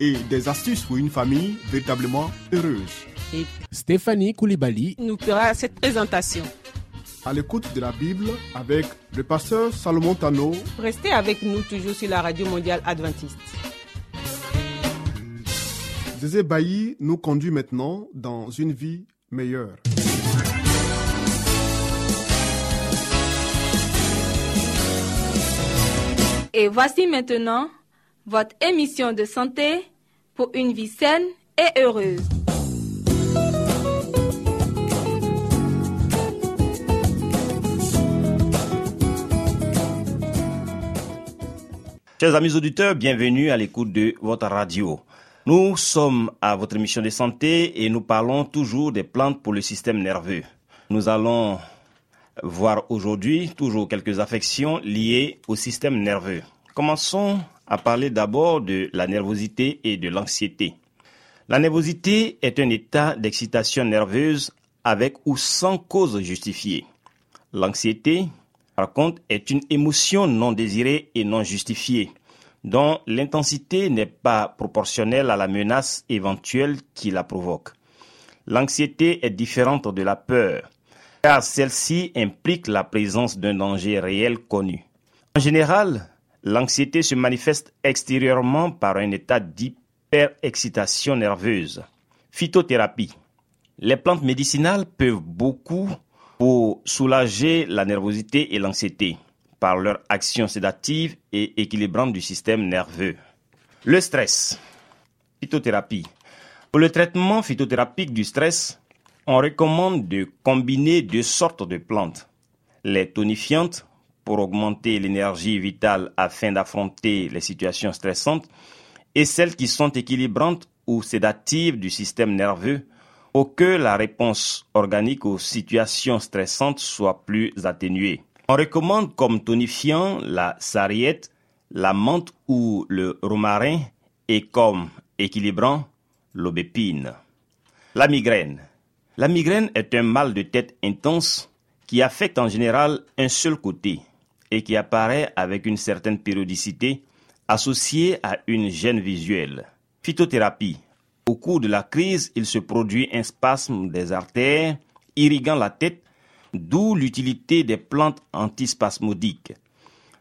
et des astuces pour une famille véritablement heureuse. et Stéphanie Koulibaly, nous fera cette présentation. À l'écoute de la Bible avec le pasteur Salomon Tano Restez avec nous toujours sur la radio mondiale adventiste. Zézé Bailly nous conduit maintenant dans une vie meilleure. Et voici maintenant votre émission de santé pour une vie saine et heureuse. Chers amis auditeurs, bienvenue à l'écoute de votre radio. Nous sommes à votre émission de santé et nous parlons toujours des plantes pour le système nerveux. Nous allons voir aujourd'hui toujours quelques affections liées au système nerveux. Commençons à parler d'abord de la nervosité et de l'anxiété. La nervosité est un état d'excitation nerveuse avec ou sans cause justifiée. L'anxiété, par contre, est une émotion non désirée et non justifiée, dont l'intensité n'est pas proportionnelle à la menace éventuelle qui la provoque. L'anxiété est différente de la peur, car celle-ci implique la présence d'un danger réel connu. En général, l'anxiété se manifeste extérieurement par un état d'hyperexcitation nerveuse. Phytothérapie. Les plantes médicinales peuvent beaucoup pour soulager la nervosité et l'anxiété par leur action sédative et équilibrante du système nerveux. Le stress. Phytothérapie. Pour le traitement phytothérapique du stress, on recommande de combiner deux sortes de plantes. Les tonifiantes pour augmenter l'énergie vitale afin d'affronter les situations stressantes et celles qui sont équilibrantes ou sédatives du système nerveux pour que la réponse organique aux situations stressantes soit plus atténuée. On recommande comme tonifiant la sarriette, la menthe ou le romarin et comme équilibrant l'aubépine. La migraine. La migraine est un mal de tête intense qui affecte en général un seul côté et qui apparaît avec une certaine périodicité associée à une gêne visuelle. Phytothérapie. Au cours de la crise, il se produit un spasme des artères irriguant la tête, d'où l'utilité des plantes antispasmodiques.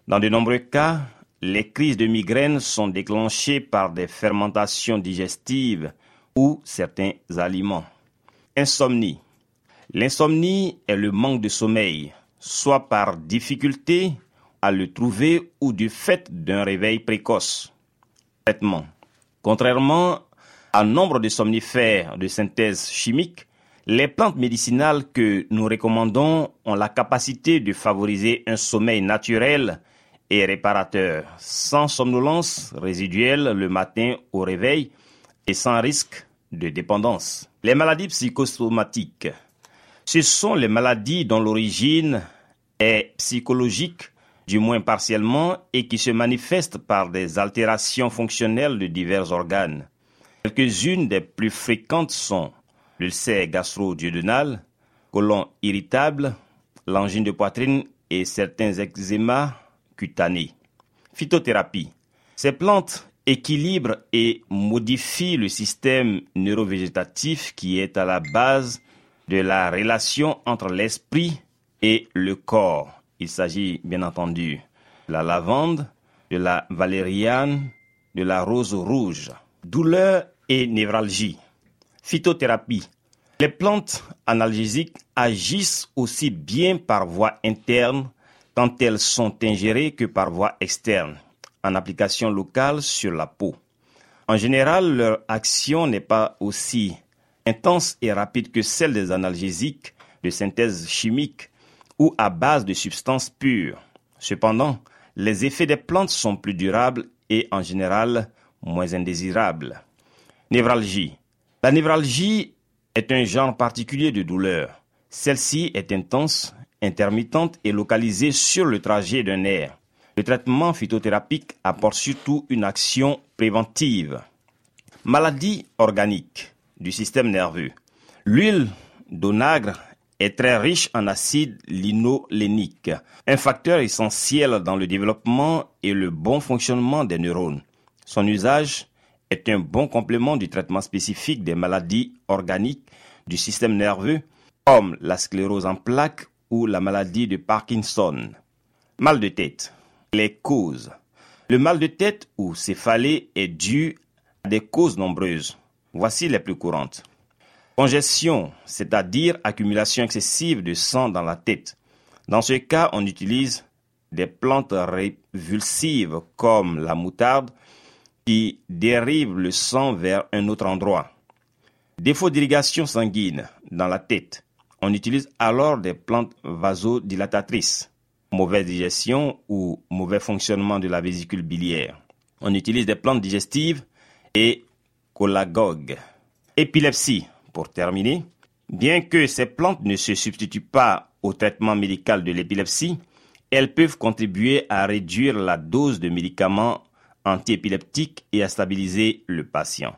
Dans de nombreux cas, les crises de migraine sont déclenchées par des fermentations digestives ou certains aliments. Insomnie. L'insomnie est le manque de sommeil, soit par difficulté à le trouver ou du fait d'un réveil précoce. Traitement. Contrairement à nombre de somnifères de synthèse chimique, les plantes médicinales que nous recommandons ont la capacité de favoriser un sommeil naturel et réparateur, sans somnolence résiduelle le matin au réveil et sans risque de dépendance. Les maladies psychosomatiques. Ce sont les maladies dont l'origine est psychologique, du moins partiellement, et qui se manifestent par des altérations fonctionnelles de divers organes. Quelques-unes des plus fréquentes sont l'ulcère gastro-duodénal, côlon irritable, l'angine de poitrine et certains eczémas cutanés. Phytothérapie. Ces plantes équilibrent et modifient le système neurovégétatif qui est à la base de la relation entre l'esprit et le corps. Il s'agit bien entendu de la lavande, de la valériane, de la rose rouge. Douleur et névralgie. Phytothérapie. Les plantes analgésiques agissent aussi bien par voie interne quand elles sont ingérées que par voie externe, en application locale sur la peau. En général, leur action n'est pas aussi intense et rapide que celle des analgésiques de synthèse chimique ou à base de substances pures. Cependant, les effets des plantes sont plus durables et en général moins indésirables. Névralgie. La névralgie est un genre particulier de douleur. Celle-ci est intense, intermittente et localisée sur le trajet d'un nerf. Le traitement phytothérapique apporte surtout une action préventive. Maladie organique du système nerveux. L'huile d'onagre est très riche en acide linolénique, un facteur essentiel dans le développement et le bon fonctionnement des neurones. Son usage est un bon complément du traitement spécifique des maladies organiques du système nerveux, comme la sclérose en plaques ou la maladie de Parkinson. Mal de tête. Les causes. Le mal de tête ou céphalée est dû à des causes nombreuses. Voici les plus courantes. Congestion, c'est-à-dire accumulation excessive de sang dans la tête. Dans ce cas, on utilise des plantes révulsives comme la moutarde qui dérivent le sang vers un autre endroit. Défaut d'irrigation sanguine dans la tête. On utilise alors des plantes vasodilatatrices. Mauvaise digestion ou mauvais fonctionnement de la vésicule biliaire. On utilise des plantes digestives et colagogues. Épilepsie, pour terminer, bien que ces plantes ne se substituent pas au traitement médical de l'épilepsie, elles peuvent contribuer à réduire la dose de médicaments antiépileptiques et à stabiliser le patient.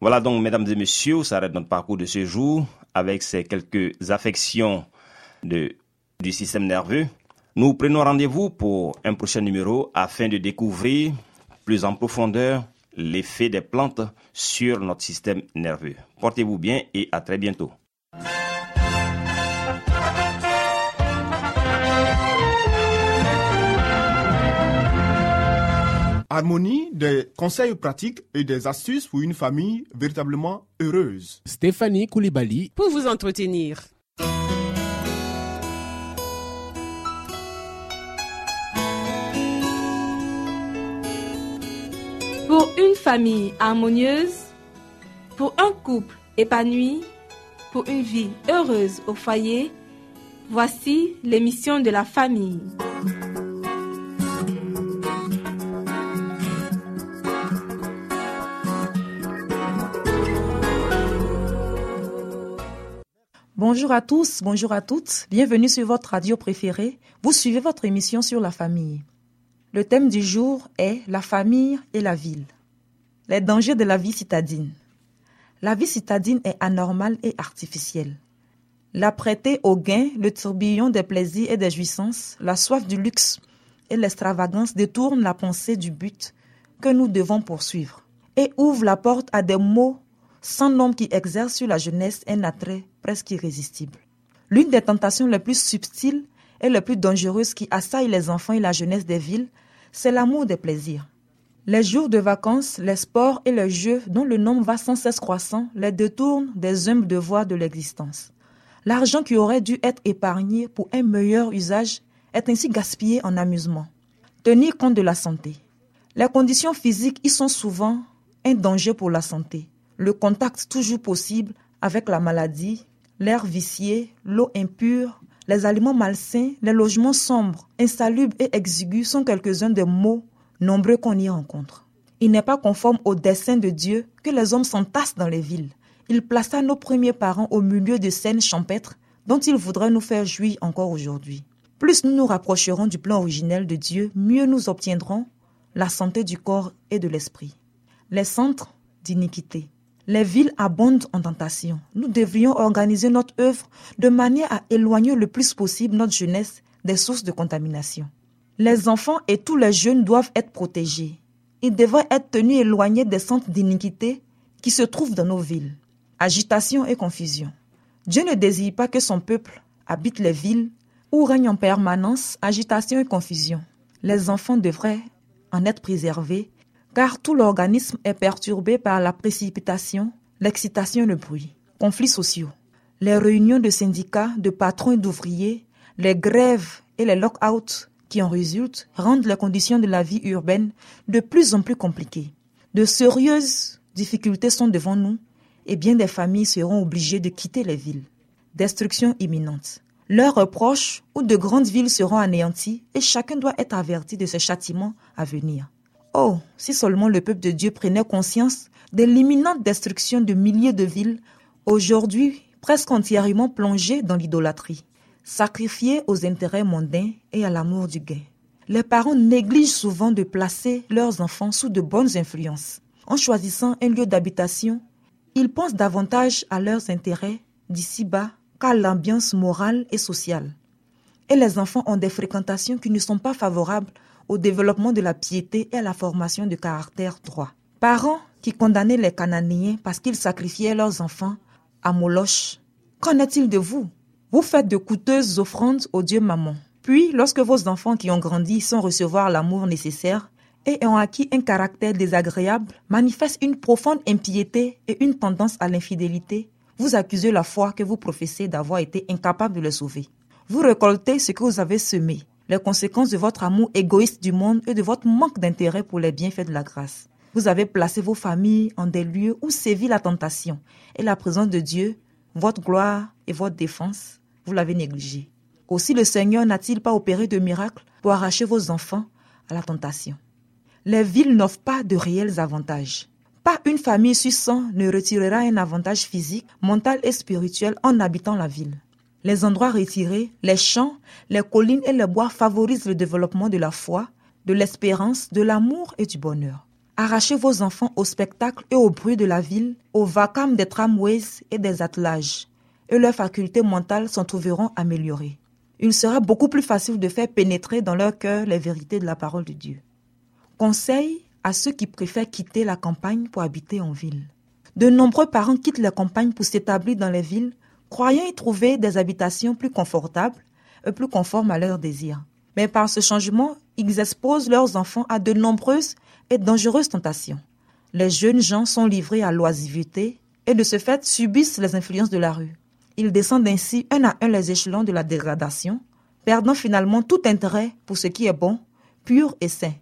Voilà donc, mesdames et messieurs, ça arrête notre parcours de ce jour avec ces quelques affections de, du système nerveux. Nous prenons rendez-vous pour un prochain numéro afin de découvrir plus en profondeur l'effet des plantes sur notre système nerveux. Portez-vous bien et à très bientôt. Harmonie, des conseils pratiques et des astuces pour une famille véritablement heureuse. Stéphanie Koulibaly pour vous entretenir. Une famille harmonieuse, pour un couple épanoui, pour une vie heureuse au foyer, voici l'émission de la famille. Bonjour à tous, bonjour à toutes, bienvenue sur votre radio préférée. Vous suivez votre émission sur la famille. Le thème du jour est la famille et la ville. Les dangers de la vie citadine. La vie citadine est anormale et artificielle. L'apprêté au gain, le tourbillon des plaisirs et des jouissances, la soif du luxe et l'extravagance détournent la pensée du but que nous devons poursuivre et ouvrent la porte à des mots sans nom qui exercent sur la jeunesse un attrait presque irrésistible. L'une des tentations les plus subtiles et les plus dangereuses qui assaillent les enfants et la jeunesse des villes c'est l'amour des plaisirs. Les jours de vacances, les sports et les jeux dont le nombre va sans cesse croissant les détournent des humbles devoirs de l'existence. L'argent qui aurait dû être épargné pour un meilleur usage est ainsi gaspillé en amusement. Tenir compte de la santé. Les conditions physiques y sont souvent un danger pour la santé. Le contact toujours possible avec la maladie, l'air vicié, l'eau impure, les aliments malsains, les logements sombres, insalubres et exigus sont quelques-uns des mots nombreux qu'on y rencontre. Il n'est pas conforme au dessein de Dieu que les hommes s'entassent dans les villes. Il plaça nos premiers parents au milieu de scènes champêtres dont il voudrait nous faire jouir encore aujourd'hui. Plus nous nous rapprocherons du plan originel de Dieu, mieux nous obtiendrons la santé du corps et de l'esprit. Les centres d'iniquité. Les villes abondent en tentation. Nous devrions organiser notre œuvre de manière à éloigner le plus possible notre jeunesse des sources de contamination. Les enfants et tous les jeunes doivent être protégés. Ils devraient être tenus éloignés des centres d'iniquité qui se trouvent dans nos villes. Agitation et confusion. Dieu ne désire pas que son peuple habite les villes où règne en permanence agitation et confusion. Les enfants devraient en être préservés car tout l'organisme est perturbé par la précipitation, l'excitation et le bruit. Conflits sociaux. Les réunions de syndicats, de patrons et d'ouvriers, les grèves et les lock-outs qui en résultent rendent les conditions de la vie urbaine de plus en plus compliquées. De sérieuses difficultés sont devant nous et bien des familles seront obligées de quitter les villes. Destruction imminente. Leurs proches ou de grandes villes seront anéanties et chacun doit être averti de ce châtiment à venir. Oh, si seulement le peuple de Dieu prenait conscience de l'imminente destruction de milliers de villes, aujourd'hui presque entièrement plongées dans l'idolâtrie, sacrifiées aux intérêts mondains et à l'amour du gain. Les parents négligent souvent de placer leurs enfants sous de bonnes influences. En choisissant un lieu d'habitation, ils pensent davantage à leurs intérêts d'ici-bas qu'à l'ambiance morale et sociale. Et les enfants ont des fréquentations qui ne sont pas favorables au développement de la piété et à la formation de caractère droit. Parents qui condamnaient les Cananéens parce qu'ils sacrifiaient leurs enfants à Moloch, qu'en est-il de vous? Vous faites de coûteuses offrandes au Dieu Maman. Puis, lorsque vos enfants qui ont grandi sans recevoir l'amour nécessaire et ont acquis un caractère désagréable, manifestent une profonde impiété et une tendance à l'infidélité, vous accusez la foi que vous professez d'avoir été incapable de le sauver. Vous récoltez ce que vous avez semé, les conséquences de votre amour égoïste du monde et de votre manque d'intérêt pour les bienfaits de la grâce. Vous avez placé vos familles en des lieux où sévit la tentation et la présence de Dieu, votre gloire et votre défense, vous l'avez négligé. Aussi le Seigneur n'a-t-il pas opéré de miracles pour arracher vos enfants à la tentation Les villes n'offrent pas de réels avantages. Pas une famille sur 100 ne retirera un avantage physique, mental et spirituel en habitant la ville. Les endroits retirés, les champs, les collines et les bois favorisent le développement de la foi, de l'espérance, de l'amour et du bonheur. Arrachez vos enfants au spectacle et au bruit de la ville, au vacarme des tramways et des attelages, et leurs facultés mentales s'en trouveront améliorées il sera beaucoup plus facile de faire pénétrer dans leur cœur les vérités de la parole de Dieu. Conseil à ceux qui préfèrent quitter la campagne pour habiter en ville. De nombreux parents quittent la campagne pour s'établir dans les villes, croyant y trouver des habitations plus confortables et plus conformes à leurs désirs. Mais par ce changement, ils exposent leurs enfants à de nombreuses et dangereuses tentations. Les jeunes gens sont livrés à l'oisiveté et de ce fait subissent les influences de la rue. Ils descendent ainsi un à un les échelons de la dégradation, perdant finalement tout intérêt pour ce qui est bon, pur et sain.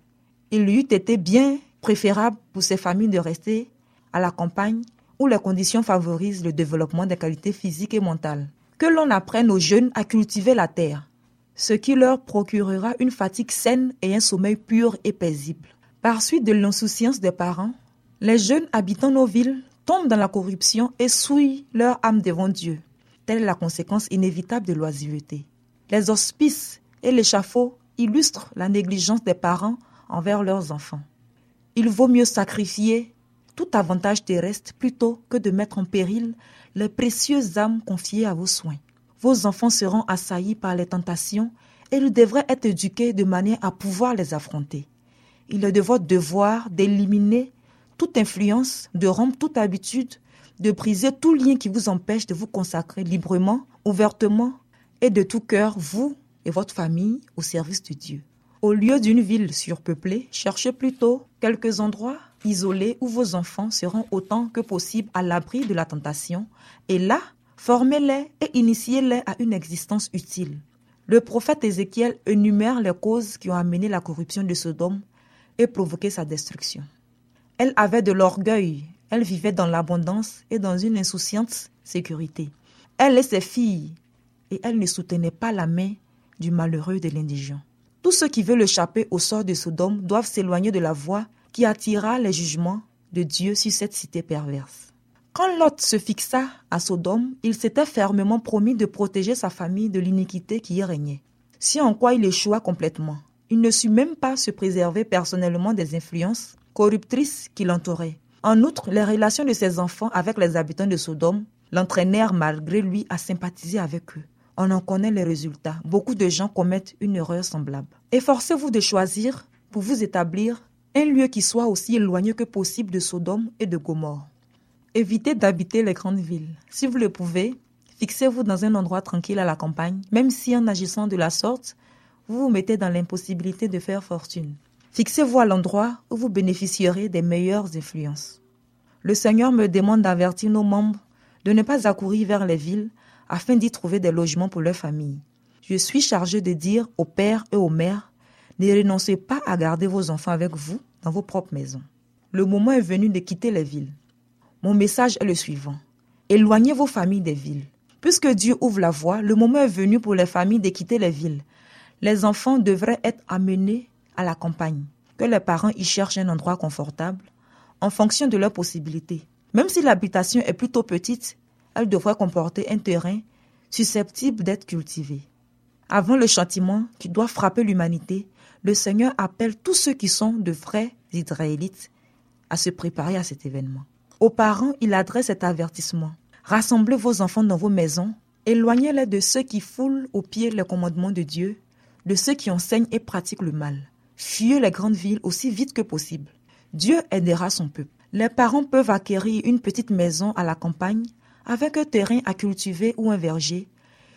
Il lui eût été bien préférable pour ces familles de rester à la campagne où les conditions favorisent le développement des qualités physiques et mentales. Que l'on apprenne aux jeunes à cultiver la terre, ce qui leur procurera une fatigue saine et un sommeil pur et paisible. Par suite de l'insouciance des parents, les jeunes habitant nos villes tombent dans la corruption et souillent leur âme devant Dieu. La conséquence inévitable de l'oisiveté. Les hospices et l'échafaud illustrent la négligence des parents envers leurs enfants. Il vaut mieux sacrifier tout avantage terrestre plutôt que de mettre en péril les précieuses âmes confiées à vos soins. Vos enfants seront assaillis par les tentations et ils devraient être éduqués de manière à pouvoir les affronter. Il est de votre devoir d'éliminer toute influence, de rompre toute habitude de briser tout lien qui vous empêche de vous consacrer librement, ouvertement et de tout cœur, vous et votre famille, au service de Dieu. Au lieu d'une ville surpeuplée, cherchez plutôt quelques endroits isolés où vos enfants seront autant que possible à l'abri de la tentation, et là, formez-les et initiez-les à une existence utile. Le prophète Ézéchiel énumère les causes qui ont amené la corruption de Sodome et provoqué sa destruction. Elle avait de l'orgueil elle vivait dans l'abondance et dans une insouciante sécurité. Elle et ses filles, et elle ne soutenait pas la main du malheureux de l'indigent. Tous ceux qui veulent échapper au sort de Sodome doivent s'éloigner de la voie qui attira les jugements de Dieu sur cette cité perverse. Quand Lot se fixa à Sodome, il s'était fermement promis de protéger sa famille de l'iniquité qui y régnait. Si en quoi il échoua complètement, il ne sut même pas se préserver personnellement des influences corruptrices qui l'entouraient. En outre, les relations de ses enfants avec les habitants de Sodome l'entraînèrent malgré lui à sympathiser avec eux. On en connaît les résultats. Beaucoup de gens commettent une erreur semblable. Efforcez-vous de choisir, pour vous établir, un lieu qui soit aussi éloigné que possible de Sodome et de Gomorre. Évitez d'habiter les grandes villes. Si vous le pouvez, fixez-vous dans un endroit tranquille à la campagne, même si en agissant de la sorte, vous vous mettez dans l'impossibilité de faire fortune. Fixez-vous à l'endroit où vous bénéficierez des meilleures influences. Le Seigneur me demande d'avertir nos membres de ne pas accourir vers les villes afin d'y trouver des logements pour leur famille. Je suis chargé de dire aux pères et aux mères ne renoncez pas à garder vos enfants avec vous dans vos propres maisons. Le moment est venu de quitter les villes. Mon message est le suivant. Éloignez vos familles des villes. Puisque Dieu ouvre la voie, le moment est venu pour les familles de quitter les villes. Les enfants devraient être amenés à la campagne. que les parents y cherchent un endroit confortable en fonction de leurs possibilités. Même si l'habitation est plutôt petite, elle devrait comporter un terrain susceptible d'être cultivé. Avant le châtiment qui doit frapper l'humanité, le Seigneur appelle tous ceux qui sont de vrais Israélites à se préparer à cet événement. Aux parents, il adresse cet avertissement. Rassemblez vos enfants dans vos maisons, éloignez-les de ceux qui foulent aux pieds les commandements de Dieu, de ceux qui enseignent et pratiquent le mal. Fuyez les grandes villes aussi vite que possible. Dieu aidera son peuple. Les parents peuvent acquérir une petite maison à la campagne avec un terrain à cultiver ou un verger,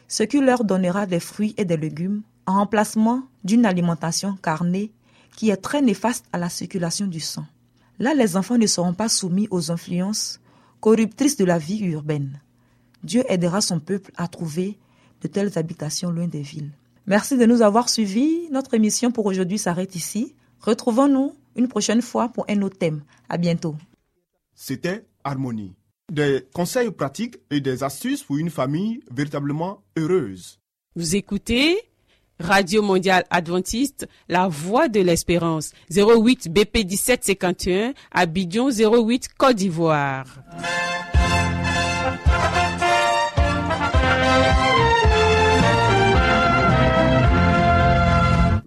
ce qui leur donnera des fruits et des légumes en remplacement d'une alimentation carnée qui est très néfaste à la circulation du sang. Là, les enfants ne seront pas soumis aux influences corruptrices de la vie urbaine. Dieu aidera son peuple à trouver de telles habitations loin des villes. Merci de nous avoir suivis. Notre émission pour aujourd'hui s'arrête ici. Retrouvons-nous une prochaine fois pour un autre thème. À bientôt. C'était Harmonie. Des conseils pratiques et des astuces pour une famille véritablement heureuse. Vous écoutez Radio Mondiale Adventiste, la voix de l'espérance, 08 BP 1751, Abidjan 08 Côte d'Ivoire.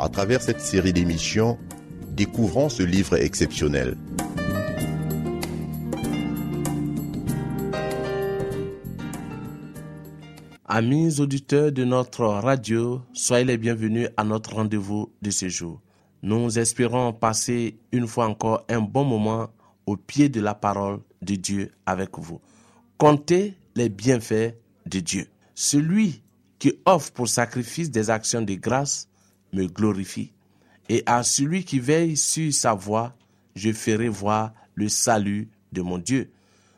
À travers cette série d'émissions, découvrons ce livre exceptionnel. Amis auditeurs de notre radio, soyez les bienvenus à notre rendez-vous de ce jour. Nous espérons passer une fois encore un bon moment au pied de la parole de Dieu avec vous. Comptez les bienfaits de Dieu. Celui qui offre pour sacrifice des actions de grâce me glorifie. Et à celui qui veille sur sa voie, je ferai voir le salut de mon Dieu.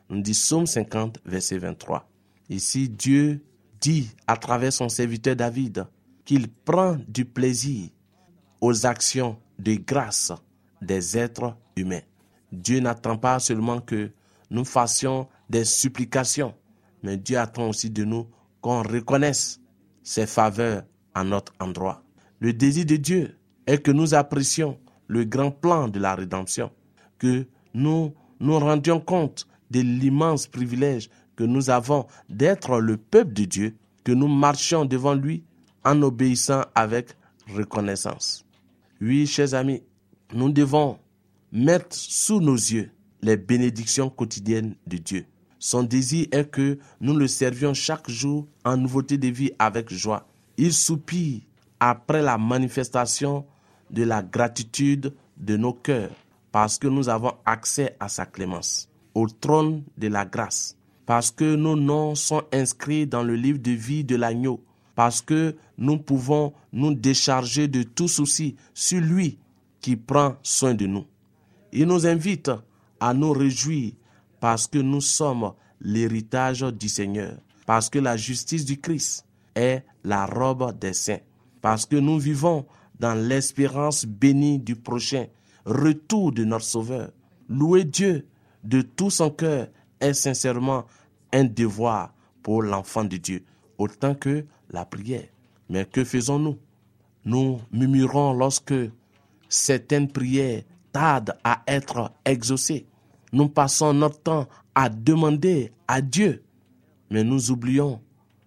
Nous dit Psaume 50, verset 23. Ici, Dieu dit à travers son serviteur David qu'il prend du plaisir aux actions de grâce des êtres humains. Dieu n'attend pas seulement que nous fassions des supplications, mais Dieu attend aussi de nous qu'on reconnaisse ses faveurs à notre endroit. Le désir de Dieu est que nous apprécions le grand plan de la rédemption, que nous nous rendions compte de l'immense privilège que nous avons d'être le peuple de Dieu, que nous marchions devant lui en obéissant avec reconnaissance. Oui, chers amis, nous devons mettre sous nos yeux les bénédictions quotidiennes de Dieu. Son désir est que nous le servions chaque jour en nouveauté de vie avec joie. Il soupire après la manifestation de la gratitude de nos cœurs parce que nous avons accès à sa clémence, au trône de la grâce parce que nos noms sont inscrits dans le livre de vie de l'agneau, parce que nous pouvons nous décharger de tout souci sur lui qui prend soin de nous. Il nous invite à nous réjouir parce que nous sommes l'héritage du Seigneur, parce que la justice du Christ est la robe des saints, parce que nous vivons dans l'espérance bénie du prochain retour de notre Sauveur. Louer Dieu de tout son cœur est sincèrement un devoir pour l'enfant de Dieu, autant que la prière. Mais que faisons-nous? Nous murmurons lorsque certaines prières tardent à être exaucées. Nous passons notre temps à demander à Dieu, mais nous oublions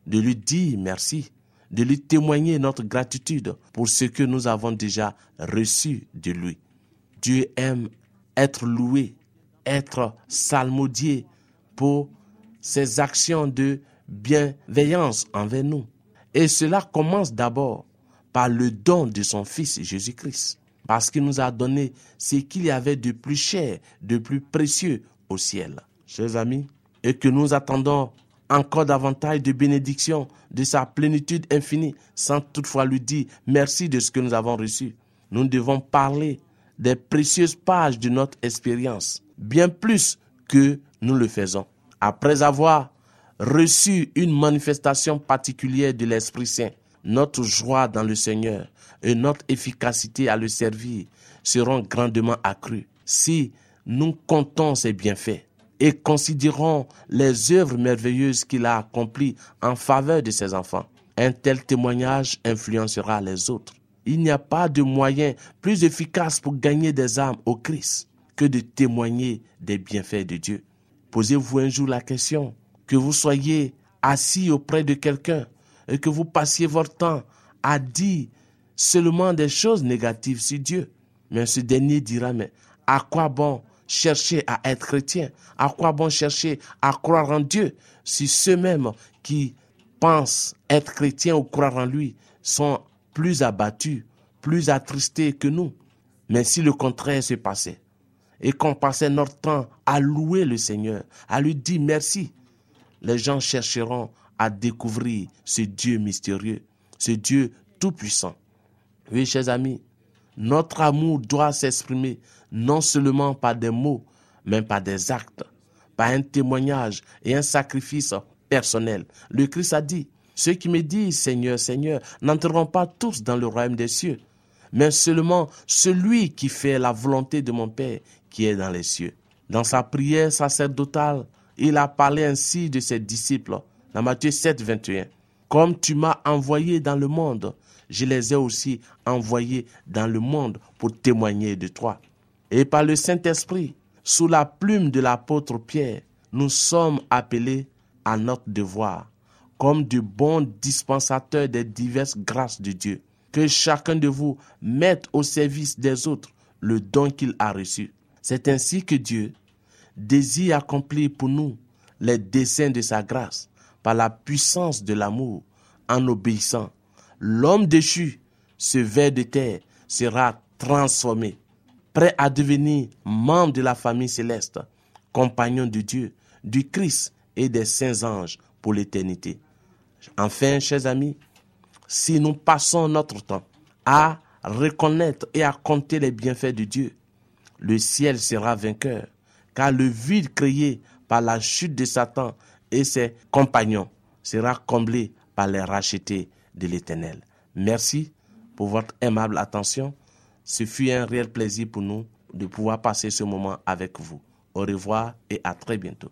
de lui dire merci, de lui témoigner notre gratitude pour ce que nous avons déjà reçu de lui. Dieu aime être loué, être salmodié pour ses actions de bienveillance envers nous. Et cela commence d'abord par le don de son Fils Jésus-Christ, parce qu'il nous a donné ce qu'il y avait de plus cher, de plus précieux au ciel. Chers amis, et que nous attendons encore davantage de bénédictions de sa plénitude infinie, sans toutefois lui dire merci de ce que nous avons reçu. Nous devons parler des précieuses pages de notre expérience, bien plus que nous le faisons. Après avoir reçu une manifestation particulière de l'Esprit Saint, notre joie dans le Seigneur et notre efficacité à le servir seront grandement accrues si nous comptons ses bienfaits et considérons les œuvres merveilleuses qu'il a accomplies en faveur de ses enfants. Un tel témoignage influencera les autres. Il n'y a pas de moyen plus efficace pour gagner des âmes au Christ que de témoigner des bienfaits de Dieu. Posez-vous un jour la question, que vous soyez assis auprès de quelqu'un et que vous passiez votre temps à dire seulement des choses négatives sur Dieu. Mais ce dernier dira, mais à quoi bon chercher à être chrétien À quoi bon chercher à croire en Dieu si ceux-mêmes qui pensent être chrétiens ou croire en lui sont plus abattus, plus attristés que nous? Mais si le contraire se passait, et qu'on passait notre temps à louer le Seigneur, à lui dire merci, les gens chercheront à découvrir ce Dieu mystérieux, ce Dieu tout-puissant. Oui, chers amis, notre amour doit s'exprimer non seulement par des mots, mais par des actes, par un témoignage et un sacrifice personnel. Le Christ a dit, ceux qui me disent Seigneur, Seigneur, n'entreront pas tous dans le royaume des cieux, mais seulement celui qui fait la volonté de mon Père qui est dans les cieux. Dans sa prière sacerdotale, il a parlé ainsi de ses disciples dans Matthieu 7, 21. Comme tu m'as envoyé dans le monde, je les ai aussi envoyés dans le monde pour témoigner de toi. Et par le Saint-Esprit, sous la plume de l'apôtre Pierre, nous sommes appelés à notre devoir, comme de bons dispensateurs des diverses grâces de Dieu, que chacun de vous mette au service des autres le don qu'il a reçu. C'est ainsi que Dieu désire accomplir pour nous les desseins de sa grâce par la puissance de l'amour en obéissant. L'homme déchu, ce ver de terre, sera transformé, prêt à devenir membre de la famille céleste, compagnon de Dieu, du Christ et des saints anges pour l'éternité. Enfin, chers amis, si nous passons notre temps à reconnaître et à compter les bienfaits de Dieu, le ciel sera vainqueur, car le vide créé par la chute de Satan et ses compagnons sera comblé par les rachetés de l'Éternel. Merci pour votre aimable attention. Ce fut un réel plaisir pour nous de pouvoir passer ce moment avec vous. Au revoir et à très bientôt.